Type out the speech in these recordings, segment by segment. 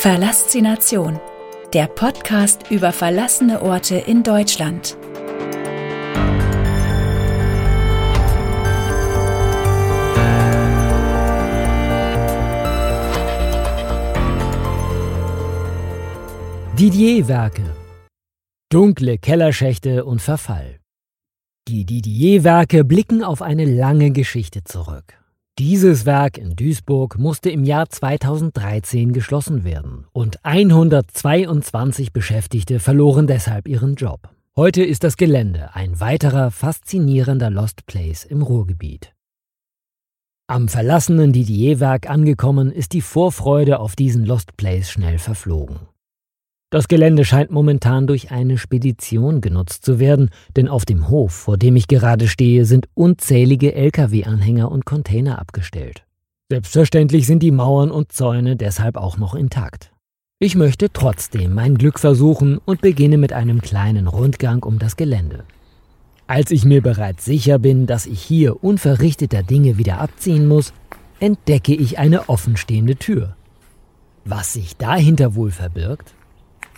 Verlassination, der Podcast über verlassene Orte in Deutschland. Didier-Werke Dunkle Kellerschächte und Verfall Die Didier-Werke blicken auf eine lange Geschichte zurück. Dieses Werk in Duisburg musste im Jahr 2013 geschlossen werden und 122 Beschäftigte verloren deshalb ihren Job. Heute ist das Gelände ein weiterer faszinierender Lost Place im Ruhrgebiet. Am verlassenen Didier-Werk angekommen, ist die Vorfreude auf diesen Lost Place schnell verflogen. Das Gelände scheint momentan durch eine Spedition genutzt zu werden, denn auf dem Hof, vor dem ich gerade stehe, sind unzählige Lkw-Anhänger und Container abgestellt. Selbstverständlich sind die Mauern und Zäune deshalb auch noch intakt. Ich möchte trotzdem mein Glück versuchen und beginne mit einem kleinen Rundgang um das Gelände. Als ich mir bereits sicher bin, dass ich hier unverrichteter Dinge wieder abziehen muss, entdecke ich eine offenstehende Tür. Was sich dahinter wohl verbirgt?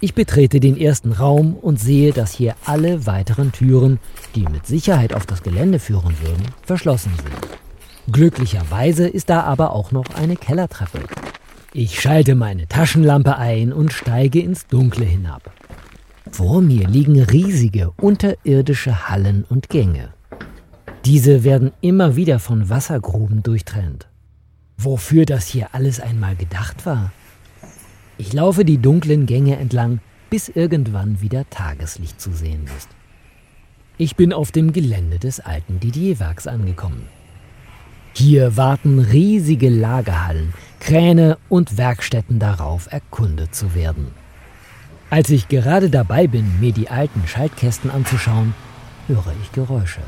Ich betrete den ersten Raum und sehe, dass hier alle weiteren Türen, die mit Sicherheit auf das Gelände führen würden, verschlossen sind. Glücklicherweise ist da aber auch noch eine Kellertreppe. Ich schalte meine Taschenlampe ein und steige ins Dunkle hinab. Vor mir liegen riesige unterirdische Hallen und Gänge. Diese werden immer wieder von Wassergruben durchtrennt. Wofür das hier alles einmal gedacht war, ich laufe die dunklen Gänge entlang, bis irgendwann wieder Tageslicht zu sehen ist. Ich bin auf dem Gelände des alten Didier-Werks angekommen. Hier warten riesige Lagerhallen, Kräne und Werkstätten darauf, erkundet zu werden. Als ich gerade dabei bin, mir die alten Schaltkästen anzuschauen, höre ich Geräusche.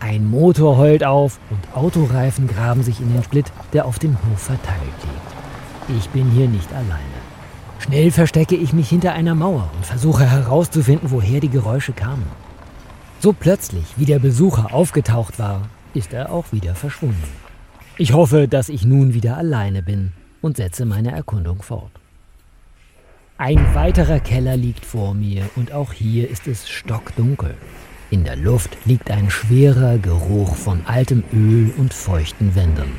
Ein Motor heult auf und Autoreifen graben sich in den Split, der auf dem Hof verteilt liegt. Ich bin hier nicht alleine. Schnell verstecke ich mich hinter einer Mauer und versuche herauszufinden, woher die Geräusche kamen. So plötzlich, wie der Besucher aufgetaucht war, ist er auch wieder verschwunden. Ich hoffe, dass ich nun wieder alleine bin und setze meine Erkundung fort. Ein weiterer Keller liegt vor mir und auch hier ist es stockdunkel. In der Luft liegt ein schwerer Geruch von altem Öl und feuchten Wänden.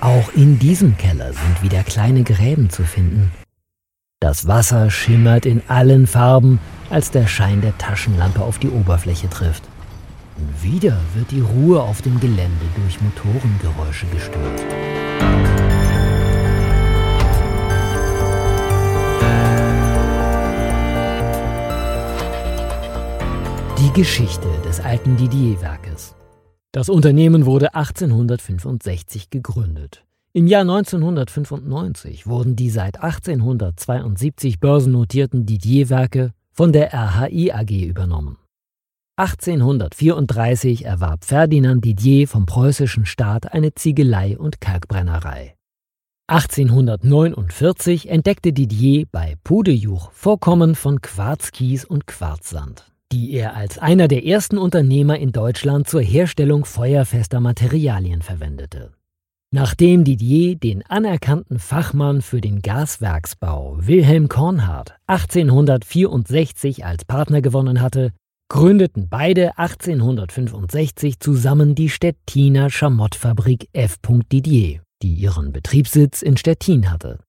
Auch in diesem Keller sind wieder kleine Gräben zu finden, das Wasser schimmert in allen Farben, als der Schein der Taschenlampe auf die Oberfläche trifft. Und wieder wird die Ruhe auf dem Gelände durch Motorengeräusche gestört. Die Geschichte des alten Didier-Werkes. Das Unternehmen wurde 1865 gegründet. Im Jahr 1995 wurden die seit 1872 börsennotierten Didier-Werke von der RHI AG übernommen. 1834 erwarb Ferdinand Didier vom preußischen Staat eine Ziegelei und Kalkbrennerei. 1849 entdeckte Didier bei Pudejuch Vorkommen von Quarzkies und Quarzsand, die er als einer der ersten Unternehmer in Deutschland zur Herstellung feuerfester Materialien verwendete. Nachdem Didier den anerkannten Fachmann für den Gaswerksbau Wilhelm Kornhardt 1864 als Partner gewonnen hatte, gründeten beide 1865 zusammen die Stettiner Schamottfabrik F. Didier, die ihren Betriebssitz in Stettin hatte.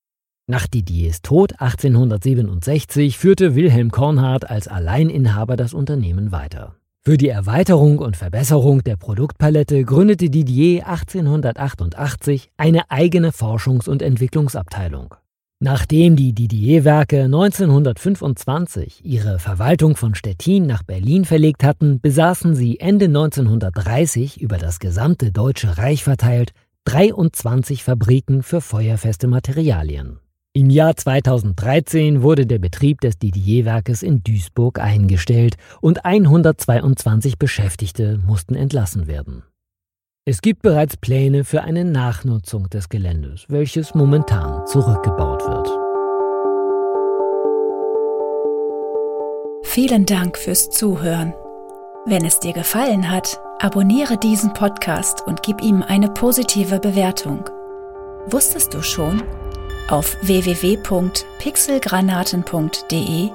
Nach Didiers Tod 1867 führte Wilhelm Kornhardt als Alleininhaber das Unternehmen weiter. Für die Erweiterung und Verbesserung der Produktpalette gründete Didier 1888 eine eigene Forschungs- und Entwicklungsabteilung. Nachdem die Didier-Werke 1925 ihre Verwaltung von Stettin nach Berlin verlegt hatten, besaßen sie Ende 1930 über das gesamte Deutsche Reich verteilt 23 Fabriken für feuerfeste Materialien. Im Jahr 2013 wurde der Betrieb des Didier-Werkes in Duisburg eingestellt und 122 Beschäftigte mussten entlassen werden. Es gibt bereits Pläne für eine Nachnutzung des Geländes, welches momentan zurückgebaut wird. Vielen Dank fürs Zuhören. Wenn es dir gefallen hat, abonniere diesen Podcast und gib ihm eine positive Bewertung. Wusstest du schon, Auf www.pixelgranaten.de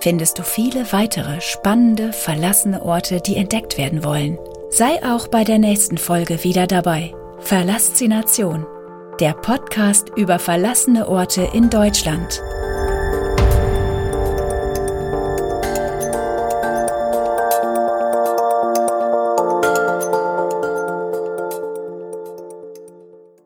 findest du viele weitere spannende, verlassene Orte, die entdeckt werden wollen. Sei auch bei der nächsten Folge wieder dabei. Verlassination, der Podcast über verlassene Orte in Deutschland.